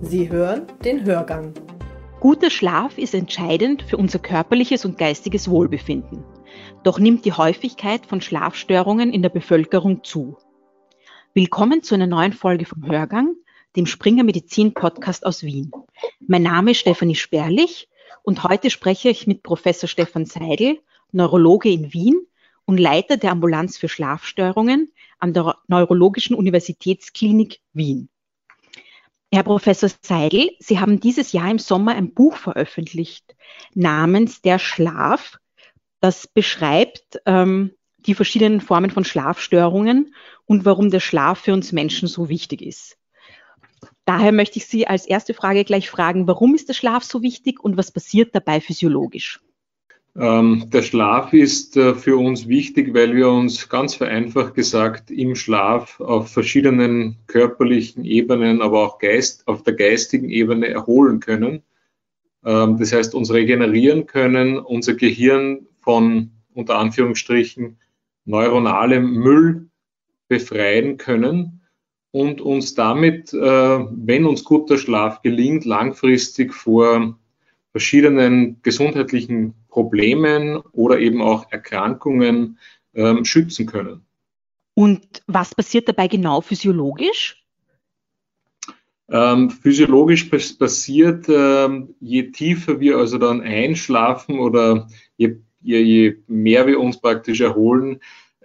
Sie hören den Hörgang. Guter Schlaf ist entscheidend für unser körperliches und geistiges Wohlbefinden. Doch nimmt die Häufigkeit von Schlafstörungen in der Bevölkerung zu. Willkommen zu einer neuen Folge vom Hörgang, dem Springer Medizin Podcast aus Wien. Mein Name ist Stefanie Sperlich und heute spreche ich mit Professor Stefan Seidel, Neurologe in Wien und Leiter der Ambulanz für Schlafstörungen an der Neurologischen Universitätsklinik Wien. Herr Professor Seidel, Sie haben dieses Jahr im Sommer ein Buch veröffentlicht namens Der Schlaf. Das beschreibt ähm, die verschiedenen Formen von Schlafstörungen und warum der Schlaf für uns Menschen so wichtig ist. Daher möchte ich Sie als erste Frage gleich fragen, warum ist der Schlaf so wichtig und was passiert dabei physiologisch? Ähm, der Schlaf ist äh, für uns wichtig, weil wir uns ganz vereinfacht gesagt im Schlaf auf verschiedenen körperlichen Ebenen, aber auch Geist, auf der geistigen Ebene erholen können. Ähm, das heißt, uns regenerieren können, unser Gehirn von unter Anführungsstrichen neuronalem Müll befreien können und uns damit, äh, wenn uns guter Schlaf gelingt, langfristig vor verschiedenen gesundheitlichen Problemen oder eben auch Erkrankungen ähm, schützen können. Und was passiert dabei genau physiologisch? Ähm, physiologisch passiert, ähm, je tiefer wir also dann einschlafen oder je, je, je mehr wir uns praktisch erholen,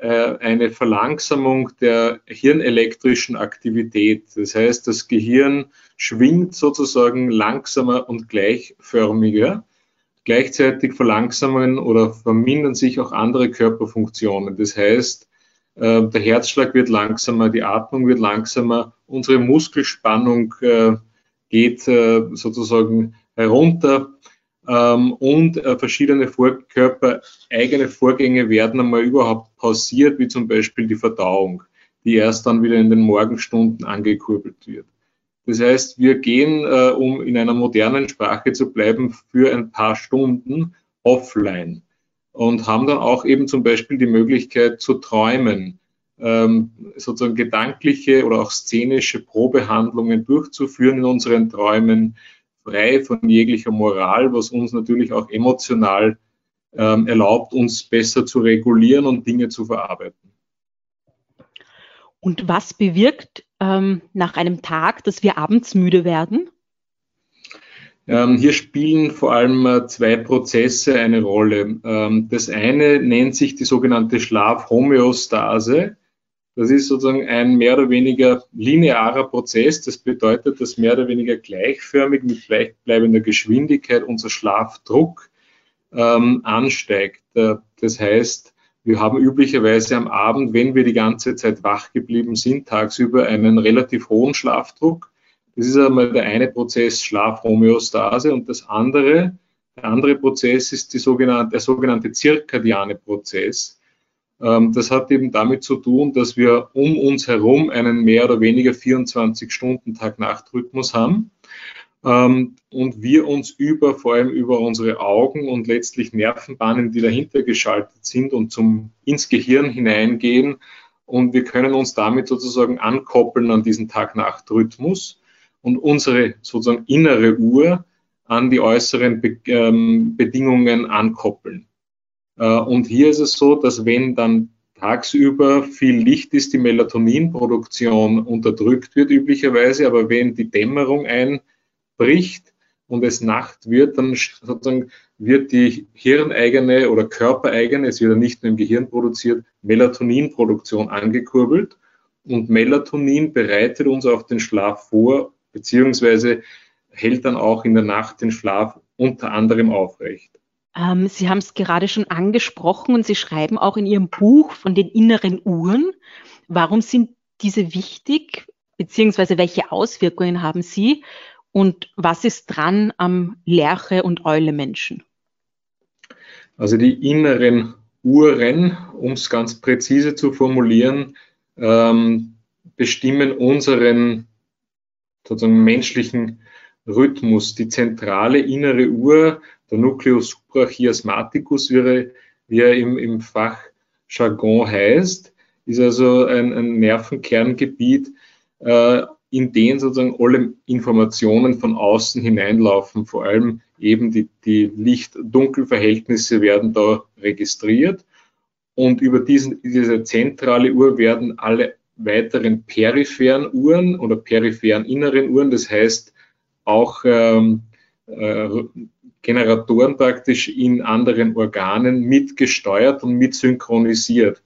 eine Verlangsamung der hirnelektrischen Aktivität. Das heißt, das Gehirn schwingt sozusagen langsamer und gleichförmiger. Gleichzeitig verlangsamen oder vermindern sich auch andere Körperfunktionen. Das heißt, äh, der Herzschlag wird langsamer, die Atmung wird langsamer, unsere Muskelspannung äh, geht sozusagen herunter ähm, und äh, verschiedene körpereigene Vorgänge werden einmal überhaupt pausiert, wie zum Beispiel die Verdauung, die erst dann wieder in den Morgenstunden angekurbelt wird. Das heißt, wir gehen, äh, um in einer modernen Sprache zu bleiben, für ein paar Stunden offline und haben dann auch eben zum Beispiel die Möglichkeit zu träumen, ähm, sozusagen gedankliche oder auch szenische Probehandlungen durchzuführen in unseren Träumen, frei von jeglicher Moral, was uns natürlich auch emotional ähm, erlaubt, uns besser zu regulieren und Dinge zu verarbeiten. Und was bewirkt ähm, nach einem Tag, dass wir abends müde werden? Ähm, hier spielen vor allem äh, zwei Prozesse eine Rolle. Ähm, das eine nennt sich die sogenannte Schlafhomöostase. Das ist sozusagen ein mehr oder weniger linearer Prozess. Das bedeutet, dass mehr oder weniger gleichförmig mit gleichbleibender Geschwindigkeit unser Schlafdruck ähm, ansteigt. Äh, das heißt, wir haben üblicherweise am Abend, wenn wir die ganze Zeit wach geblieben sind, tagsüber einen relativ hohen Schlafdruck. Das ist einmal der eine Prozess Schlafhomöostase und das andere, der andere Prozess ist die sogenannte, der sogenannte zirkadiane Prozess. Ähm, das hat eben damit zu tun, dass wir um uns herum einen mehr oder weniger 24-Stunden-Tag-Nacht-Rhythmus haben ähm, und wir uns über, vor allem über unsere Augen und letztlich Nervenbahnen, die dahinter geschaltet sind und zum, ins Gehirn hineingehen. Und wir können uns damit sozusagen ankoppeln an diesen Tag-Nacht-Rhythmus und unsere sozusagen innere Uhr an die äußeren Be ähm, Bedingungen ankoppeln. Äh, und hier ist es so, dass wenn dann tagsüber viel Licht ist, die Melatoninproduktion unterdrückt wird üblicherweise, aber wenn die Dämmerung einbricht und es Nacht wird, dann sozusagen wird die hirneigene oder körpereigene, es wird ja nicht nur im Gehirn produziert, Melatoninproduktion angekurbelt. Und Melatonin bereitet uns auf den Schlaf vor, beziehungsweise hält dann auch in der Nacht den Schlaf unter anderem aufrecht. Ähm, Sie haben es gerade schon angesprochen und Sie schreiben auch in Ihrem Buch von den inneren Uhren. Warum sind diese wichtig, beziehungsweise welche Auswirkungen haben sie und was ist dran am Lerche- und Eule-Menschen? Also die inneren Uhren, um es ganz präzise zu formulieren, ähm, bestimmen unseren sozusagen menschlichen Rhythmus. Die zentrale innere Uhr der Nucleus suprachiasmaticus, wie er, im, im Fachjargon heißt, ist also ein, ein Nervenkerngebiet äh, in den sozusagen alle Informationen von außen hineinlaufen. Vor allem eben die, die Licht-Dunkel-Verhältnisse werden da registriert. Und über diesen, diese zentrale Uhr werden alle weiteren peripheren Uhren oder peripheren inneren Uhren, das heißt auch ähm, äh, Generatoren praktisch in anderen Organen mitgesteuert und mitsynchronisiert.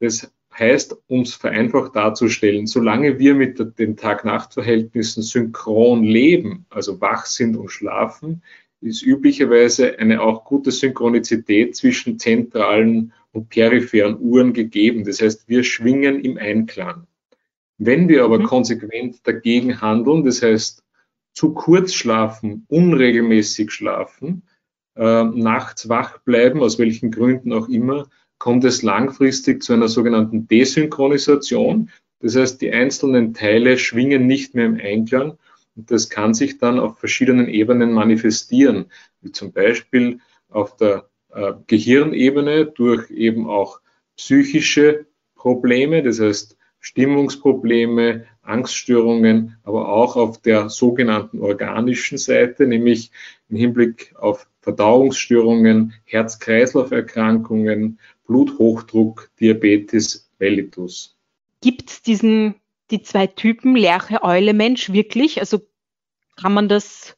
Das heißt, um es vereinfacht darzustellen, solange wir mit den Tag-Nacht-Verhältnissen synchron leben, also wach sind und schlafen, ist üblicherweise eine auch gute Synchronizität zwischen zentralen und peripheren Uhren gegeben. Das heißt, wir schwingen im Einklang. Wenn wir aber mhm. konsequent dagegen handeln, das heißt, zu kurz schlafen, unregelmäßig schlafen, äh, nachts wach bleiben, aus welchen Gründen auch immer, kommt es langfristig zu einer sogenannten Desynchronisation. Das heißt, die einzelnen Teile schwingen nicht mehr im Einklang und das kann sich dann auf verschiedenen Ebenen manifestieren, wie zum Beispiel auf der äh, Gehirnebene durch eben auch psychische Probleme, das heißt Stimmungsprobleme, Angststörungen, aber auch auf der sogenannten organischen Seite, nämlich im Hinblick auf Verdauungsstörungen, Herz-Kreislauf-Erkrankungen, Bluthochdruck, Diabetes mellitus. Gibt es diesen, die zwei Typen Lerche, Eule, Mensch wirklich? Also kann man das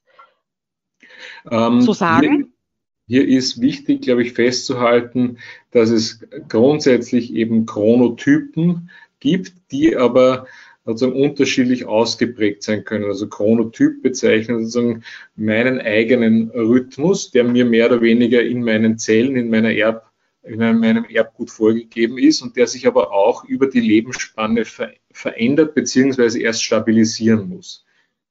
ähm, so sagen? Hier, hier ist wichtig, glaube ich, festzuhalten, dass es grundsätzlich eben Chronotypen gibt, die aber sozusagen unterschiedlich ausgeprägt sein können. Also Chronotyp bezeichnet sozusagen meinen eigenen Rhythmus, der mir mehr oder weniger in meinen Zellen, in meiner Erb in meinem Erbgut vorgegeben ist und der sich aber auch über die Lebensspanne ver verändert bzw. erst stabilisieren muss.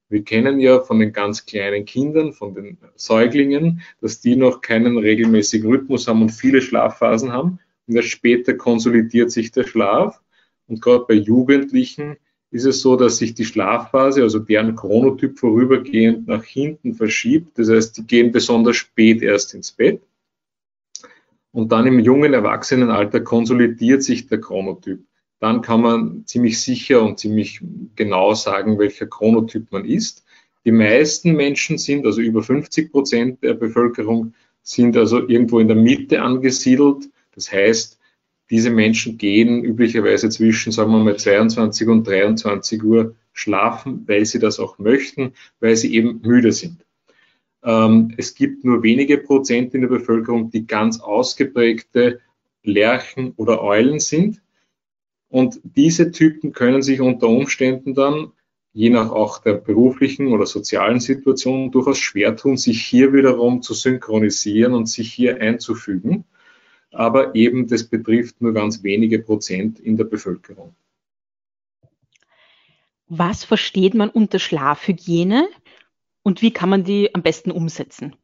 Wir kennen ja von den ganz kleinen Kindern, von den Säuglingen, dass die noch keinen regelmäßigen Rhythmus haben und viele Schlafphasen haben. Und erst später konsolidiert sich der Schlaf. Und gerade bei Jugendlichen ist es so, dass sich die Schlafphase, also deren Chronotyp vorübergehend nach hinten verschiebt. Das heißt, die gehen besonders spät erst ins Bett. Und dann im jungen Erwachsenenalter konsolidiert sich der Chronotyp. Dann kann man ziemlich sicher und ziemlich genau sagen, welcher Chronotyp man ist. Die meisten Menschen sind, also über 50 Prozent der Bevölkerung, sind also irgendwo in der Mitte angesiedelt. Das heißt, diese Menschen gehen üblicherweise zwischen, sagen wir mal, 22 und 23 Uhr schlafen, weil sie das auch möchten, weil sie eben müde sind. Ähm, es gibt nur wenige Prozent in der Bevölkerung, die ganz ausgeprägte Lerchen oder Eulen sind. Und diese Typen können sich unter Umständen dann, je nach auch der beruflichen oder sozialen Situation, durchaus schwer tun, sich hier wiederum zu synchronisieren und sich hier einzufügen. Aber eben, das betrifft nur ganz wenige Prozent in der Bevölkerung. Was versteht man unter Schlafhygiene? und wie kann man die am besten umsetzen?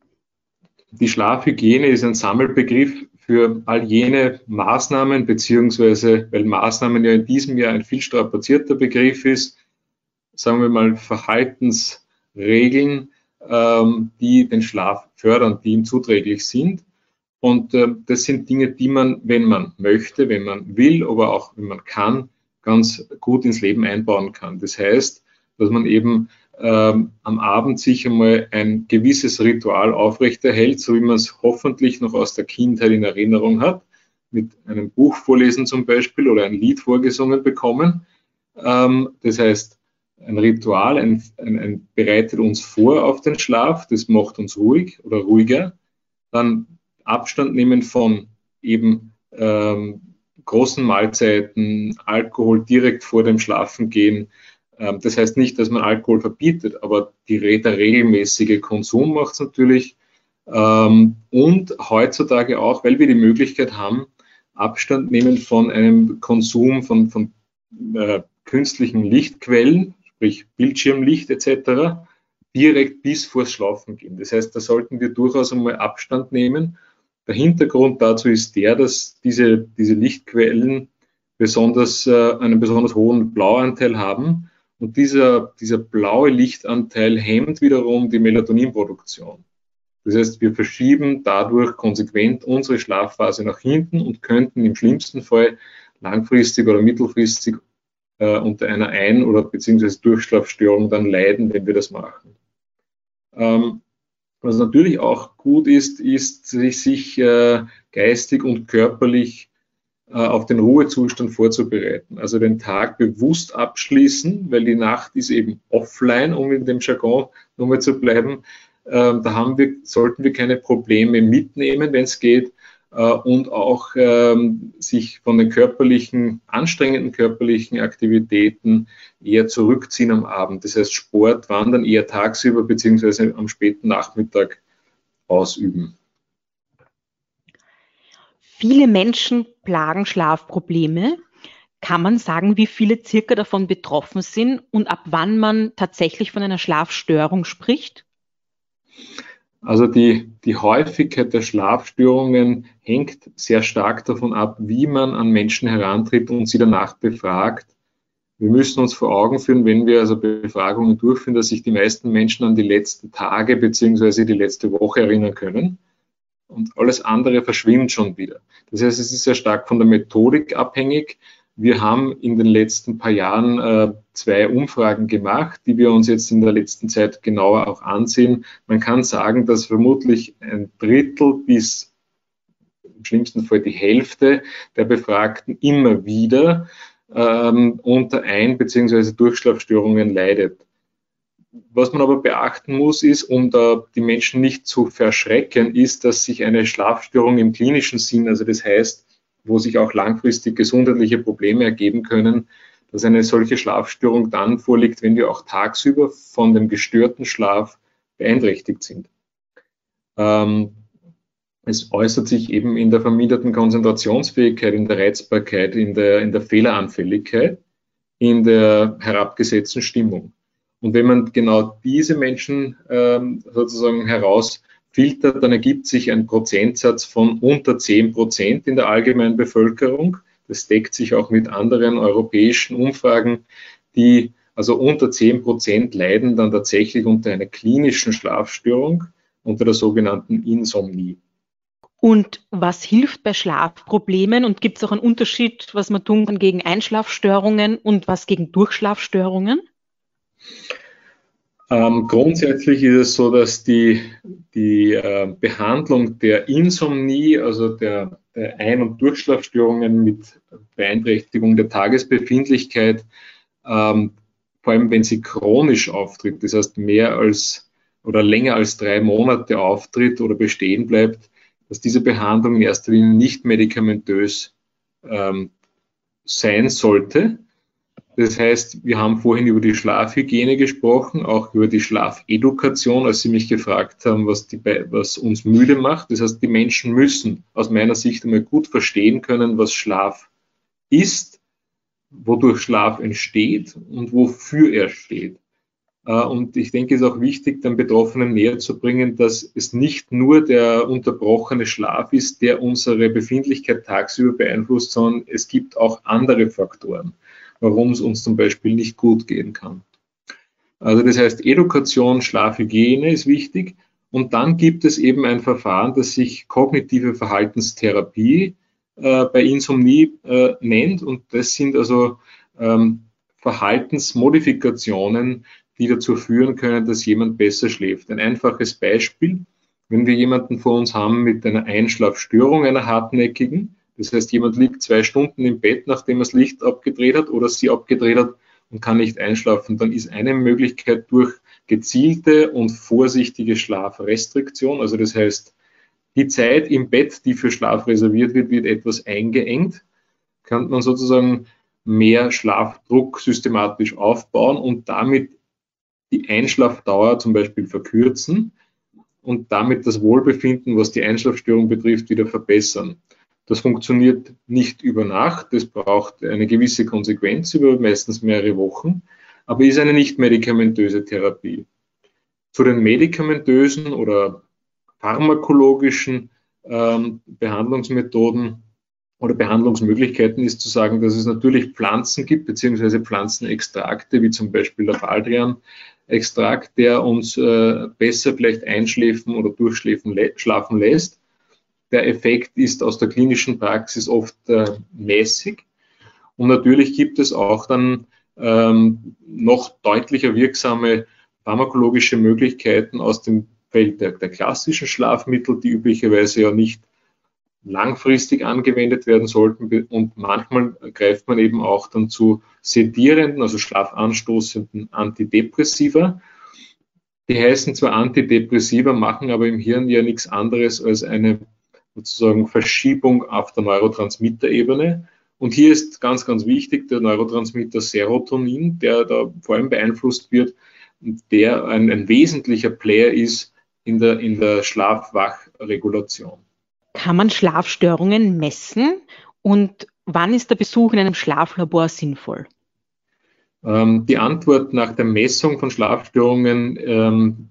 Die Schlafhygiene ist ein Sammelbegriff für all jene Maßnahmen, beziehungsweise weil Maßnahmen ja in diesem Jahr ein viel strapazierter Begriff ist, sagen wir mal Verhaltensregeln, ähm, die den Schlaf fördern, die ihm zuträglich sind. Und äh, das sind Dinge, die man, wenn man möchte, wenn man will, aber auch wenn man kann, ganz gut ins Leben einbauen kann. Das heißt, dass man eben ähm, am Abend sich einmal ein gewisses Ritual aufrechterhält, so wie man es hoffentlich noch aus der Kindheit in Erinnerung hat, mit einem Buch vorlesen zum Beispiel oder ein Lied vorgesungen bekommen. Ähm, das heißt, ein Ritual ein, ein, ein bereitet uns vor auf den Schlaf, das macht uns ruhig oder ruhiger. Dann Abstand nehmen von eben ähm, großen Mahlzeiten, Alkohol direkt vor dem Schlafengehen, ähm, das heißt nicht, dass man Alkohol verbietet, aber die, der regelmäßige Konsum macht es natürlich. Ähm, und heutzutage auch, weil wir die Möglichkeit haben, Abstand nehmen von einem Konsum von, von äh, künstlichen Lichtquellen, sprich Bildschirmlicht etc., direkt bis vors Schlafen gehen. Das heißt, da sollten wir durchaus einmal Abstand nehmen. Der Hintergrund dazu ist der, dass diese, diese Lichtquellen besonders, äh, einen besonders hohen Blauanteil haben und dieser, dieser blaue Lichtanteil hemmt wiederum die Melatoninproduktion. Das heißt, wir verschieben dadurch konsequent unsere Schlafphase nach hinten und könnten im schlimmsten Fall langfristig oder mittelfristig äh, unter einer Ein- oder beziehungsweise Durchschlafstörung dann leiden, wenn wir das machen. Ähm, was natürlich auch gut ist, ist, sich, äh, geistig und körperlich äh, auf den Ruhezustand vorzubereiten. Also den Tag bewusst abschließen, weil die Nacht ist eben offline, um in dem Jargon nochmal zu bleiben. Ähm, da haben wir, sollten wir keine Probleme mitnehmen, wenn es geht, und auch ähm, sich von den körperlichen, anstrengenden körperlichen Aktivitäten eher zurückziehen am Abend. Das heißt, Sport, Wandern eher tagsüber beziehungsweise am späten Nachmittag ausüben. Viele Menschen plagen Schlafprobleme. Kann man sagen, wie viele circa davon betroffen sind und ab wann man tatsächlich von einer Schlafstörung spricht? Also die, die Häufigkeit der Schlafstörungen hängt sehr stark davon ab, wie man an Menschen herantritt und sie danach befragt. Wir müssen uns vor Augen führen, wenn wir also Befragungen durchführen, dass sich die meisten Menschen an die letzten Tage beziehungsweise die letzte Woche erinnern können und alles andere verschwimmt schon wieder. Das heißt, es ist sehr stark von der Methodik abhängig. Wir haben in den letzten paar Jahren äh, zwei Umfragen gemacht, die wir uns jetzt in der letzten Zeit genauer auch ansehen. Man kann sagen, dass vermutlich ein Drittel bis im schlimmsten Fall die Hälfte der Befragten immer wieder ähm, unter Ein- bzw. Durchschlafstörungen leidet. Was man aber beachten muss, ist, um da die Menschen nicht zu verschrecken, ist, dass sich eine Schlafstörung im klinischen Sinn, also das heißt, wo sich auch langfristig gesundheitliche Probleme ergeben können, dass eine solche Schlafstörung dann vorliegt, wenn wir auch tagsüber von dem gestörten Schlaf beeinträchtigt sind. Ähm, es äußert sich eben in der verminderten Konzentrationsfähigkeit, in der Reizbarkeit, in der, in der Fehleranfälligkeit, in der herabgesetzten Stimmung. Und wenn man genau diese Menschen ähm, sozusagen herausfiltert, dann ergibt sich ein Prozentsatz von unter 10 Prozent in der allgemeinen Bevölkerung. Das deckt sich auch mit anderen europäischen Umfragen, die also unter 10 Prozent leiden dann tatsächlich unter einer klinischen Schlafstörung, unter der sogenannten Insomnie. Und was hilft bei Schlafproblemen? Und gibt es auch einen Unterschied, was man tun kann gegen Einschlafstörungen und was gegen Durchschlafstörungen? Ähm, grundsätzlich ist es so, dass die, die äh, Behandlung der Insomnie, also der, der Ein- und Durchschlafstörungen mit Beeinträchtigung der Tagesbefindlichkeit, ähm, vor allem wenn sie chronisch auftritt, das heißt mehr als oder länger als drei Monate auftritt oder bestehen bleibt, dass diese Behandlung in erster Linie nicht medikamentös ähm, sein sollte, das heißt, wir haben vorhin über die Schlafhygiene gesprochen, auch über die Schlafedukation, als Sie mich gefragt haben, was, die, was uns müde macht. Das heißt, die Menschen müssen aus meiner Sicht einmal gut verstehen können, was Schlaf ist, wodurch Schlaf entsteht und wofür er steht. Äh, und ich denke, es ist auch wichtig, den Betroffenen näher zu bringen, dass es nicht nur der unterbrochene Schlaf ist, der unsere Befindlichkeit tagsüber beeinflusst, sondern es gibt auch andere Faktoren warum es uns zum Beispiel nicht gut gehen kann. Also das heißt, Education, Schlafhygiene ist wichtig. Und dann gibt es eben ein Verfahren, das sich kognitive Verhaltenstherapie äh, bei Insomnie äh, nennt. Und das sind also ähm, Verhaltensmodifikationen, die dazu führen können, dass jemand besser schläft. Ein einfaches Beispiel, wenn wir jemanden vor uns haben mit einer Einschlafstörung, einer hartnäckigen, das heißt, jemand liegt zwei Stunden im Bett, nachdem er das Licht abgedreht hat oder sie abgedreht hat und kann nicht einschlafen. Dann ist eine Möglichkeit durch gezielte und vorsichtige Schlafrestriktion, also das heißt, die Zeit im Bett, die für Schlaf reserviert wird, wird etwas eingeengt, kann man sozusagen mehr Schlafdruck systematisch aufbauen und damit die Einschlafdauer zum Beispiel verkürzen und damit das Wohlbefinden, was die Einschlafstörung betrifft, wieder verbessern. Das funktioniert nicht über Nacht, das braucht eine gewisse Konsequenz über meistens mehrere Wochen, aber ist eine nicht medikamentöse Therapie. Zu den medikamentösen oder pharmakologischen ähm, Behandlungsmethoden oder Behandlungsmöglichkeiten ist zu sagen, dass es natürlich Pflanzen gibt, beziehungsweise Pflanzenextrakte, wie zum Beispiel der Baldrian-Extrakt, der uns äh, besser vielleicht einschläfen oder durchschlafen schlafen lässt. Der Effekt ist aus der klinischen Praxis oft äh, mäßig. Und natürlich gibt es auch dann ähm, noch deutlicher wirksame pharmakologische Möglichkeiten aus dem Feld der, der klassischen Schlafmittel, die üblicherweise ja nicht langfristig angewendet werden sollten. Und manchmal greift man eben auch dann zu sedierenden, also schlafanstoßenden Antidepressiva. Die heißen zwar Antidepressiva, machen aber im Hirn ja nichts anderes als eine sozusagen Verschiebung auf der Neurotransmitterebene. Und hier ist ganz, ganz wichtig der Neurotransmitter Serotonin, der da vor allem beeinflusst wird und der ein, ein wesentlicher Player ist in der, in der Schlafwachregulation. Kann man Schlafstörungen messen und wann ist der Besuch in einem Schlaflabor sinnvoll? Ähm, die Antwort nach der Messung von Schlafstörungen ähm,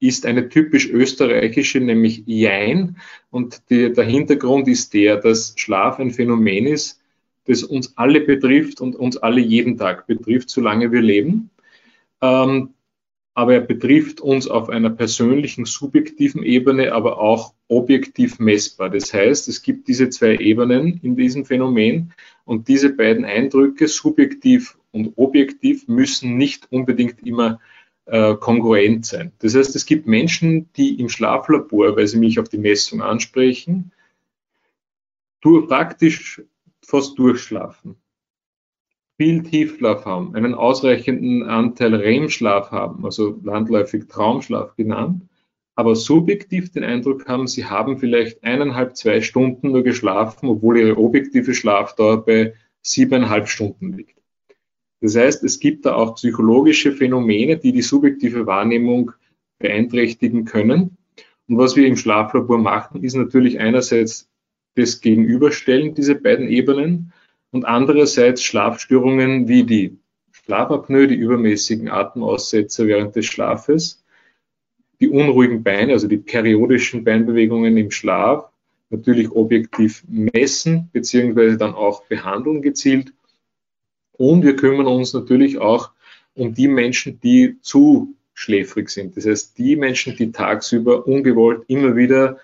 ist eine typisch österreichische, nämlich Jein. Und die, der Hintergrund ist der, dass Schlaf ein Phänomen ist, das uns alle betrifft und uns alle jeden Tag betrifft, solange wir leben. Ähm, aber er betrifft uns auf einer persönlichen, subjektiven Ebene, aber auch objektiv messbar. Das heißt, es gibt diese zwei Ebenen in diesem Phänomen und diese beiden Eindrücke, subjektiv und objektiv, müssen nicht unbedingt immer äh, kongruent sein. Das heißt, es gibt Menschen, die im Schlaflabor, weil sie mich auf die Messung ansprechen, durch, praktisch fast durchschlafen viel Tiefschlaf haben, einen ausreichenden Anteil REM-Schlaf haben, also landläufig Traumschlaf genannt, aber subjektiv den Eindruck haben, sie haben vielleicht eineinhalb, zwei Stunden nur geschlafen, obwohl ihre objektive Schlafdauer bei siebeneinhalb Stunden liegt. Das heißt, es gibt da auch psychologische Phänomene, die die subjektive Wahrnehmung beeinträchtigen können. Und was wir im Schlaflabor machen, ist natürlich einerseits das Gegenüberstellen, diese beiden Ebenen, und andererseits Schlafstörungen wie die Schlafapnoe, die übermäßigen Atemaussetzer während des Schlafes, die unruhigen Beine, also die periodischen Beinbewegungen im Schlaf, natürlich objektiv messen, beziehungsweise dann auch behandeln gezielt. Und wir kümmern uns natürlich auch um die Menschen, die zu schläfrig sind. Das heißt, die Menschen, die tagsüber ungewollt immer wieder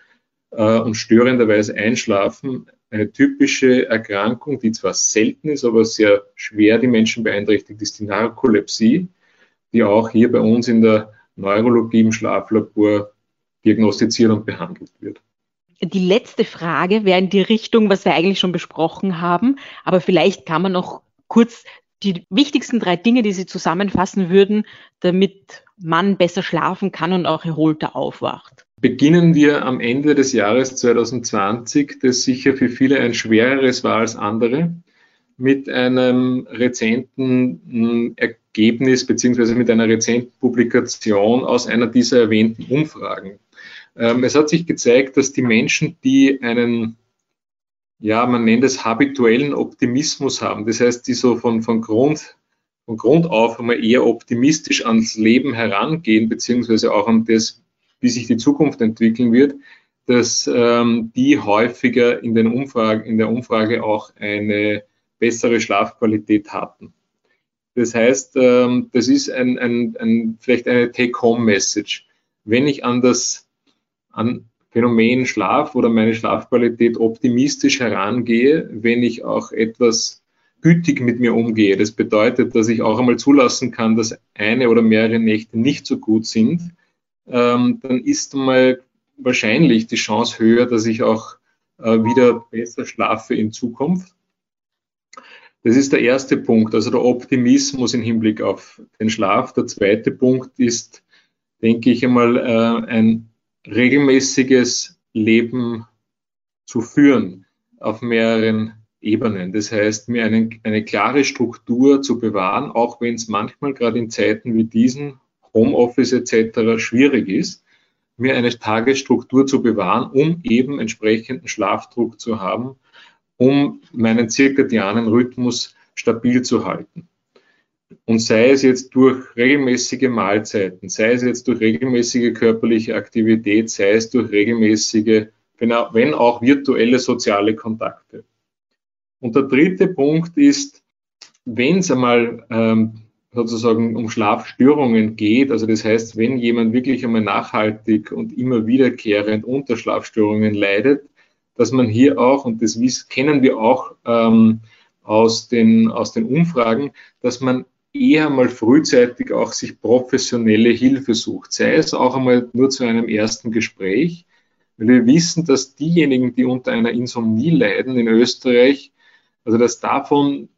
äh, und störenderweise einschlafen, eine typische Erkrankung, die zwar selten ist, aber sehr schwer die Menschen beeinträchtigt, ist die Narkolepsie, die auch hier bei uns in der Neurologie im Schlaflabor diagnostiziert und behandelt wird. Die letzte Frage wäre in die Richtung, was wir eigentlich schon besprochen haben, aber vielleicht kann man noch kurz die wichtigsten drei Dinge, die Sie zusammenfassen würden, damit man besser schlafen kann und auch erholter aufwacht. Beginnen wir am Ende des Jahres 2020, das sicher für viele ein schwereres war als andere, mit einem rezenten hm, Ergebnis beziehungsweise mit einer rezenten Publikation aus einer dieser erwähnten Umfragen. Ähm, es hat sich gezeigt, dass die Menschen, die einen, ja, man nennt es habituellen Optimismus haben, das heißt, die so von, von Grund von Grund auf einmal eher optimistisch ans Leben herangehen, beziehungsweise auch an das, wie sich die Zukunft entwickeln wird, dass ähm, die häufiger in, den Umfragen, in der Umfrage auch eine bessere Schlafqualität hatten. Das heißt, ähm, das ist ein, ein, ein, vielleicht eine Take-Home-Message. Wenn ich an das an Phänomen Schlaf oder meine Schlafqualität optimistisch herangehe, wenn ich auch etwas gütig mit mir umgehe, das bedeutet, dass ich auch einmal zulassen kann, dass eine oder mehrere Nächte nicht so gut sind, ähm, dann ist mal wahrscheinlich die Chance höher, dass ich auch äh, wieder besser schlafe in Zukunft. Das ist der erste Punkt, also der Optimismus im Hinblick auf den Schlaf. Der zweite Punkt ist, denke ich einmal, äh, ein regelmäßiges Leben zu führen auf mehreren Ebenen. Das heißt, mir eine, eine klare Struktur zu bewahren, auch wenn es manchmal gerade in Zeiten wie diesen Homeoffice etc. schwierig ist, mir eine Tagesstruktur zu bewahren, um eben entsprechenden Schlafdruck zu haben, um meinen zirkadianen Rhythmus stabil zu halten. Und sei es jetzt durch regelmäßige Mahlzeiten, sei es jetzt durch regelmäßige körperliche Aktivität, sei es durch regelmäßige, wenn auch virtuelle soziale Kontakte. Und der dritte Punkt ist, wenn es einmal ähm, sozusagen um Schlafstörungen geht, also das heißt, wenn jemand wirklich einmal nachhaltig und immer wiederkehrend unter Schlafstörungen leidet, dass man hier auch, und das kennen wir auch ähm, aus den, aus den Umfragen, dass man eher mal frühzeitig auch sich professionelle Hilfe sucht, sei es auch einmal nur zu einem ersten Gespräch, weil wir wissen, dass diejenigen, die unter einer Insomnie leiden in Österreich, also dass davon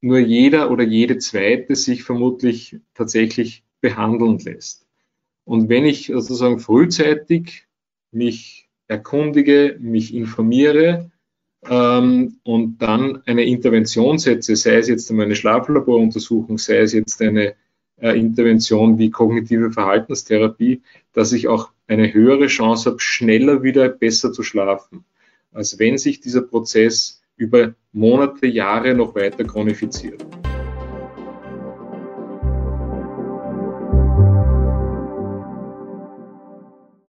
nur jeder oder jede zweite sich vermutlich tatsächlich behandeln lässt. Und wenn ich sozusagen frühzeitig mich erkundige, mich informiere ähm, und dann eine Intervention setze, sei es jetzt einmal eine Schlaflaboruntersuchung, sei es jetzt eine äh, Intervention wie kognitive Verhaltenstherapie, dass ich auch eine höhere Chance habe, schneller wieder besser zu schlafen, als wenn sich dieser Prozess über Monate, Jahre noch weiter chronifiziert.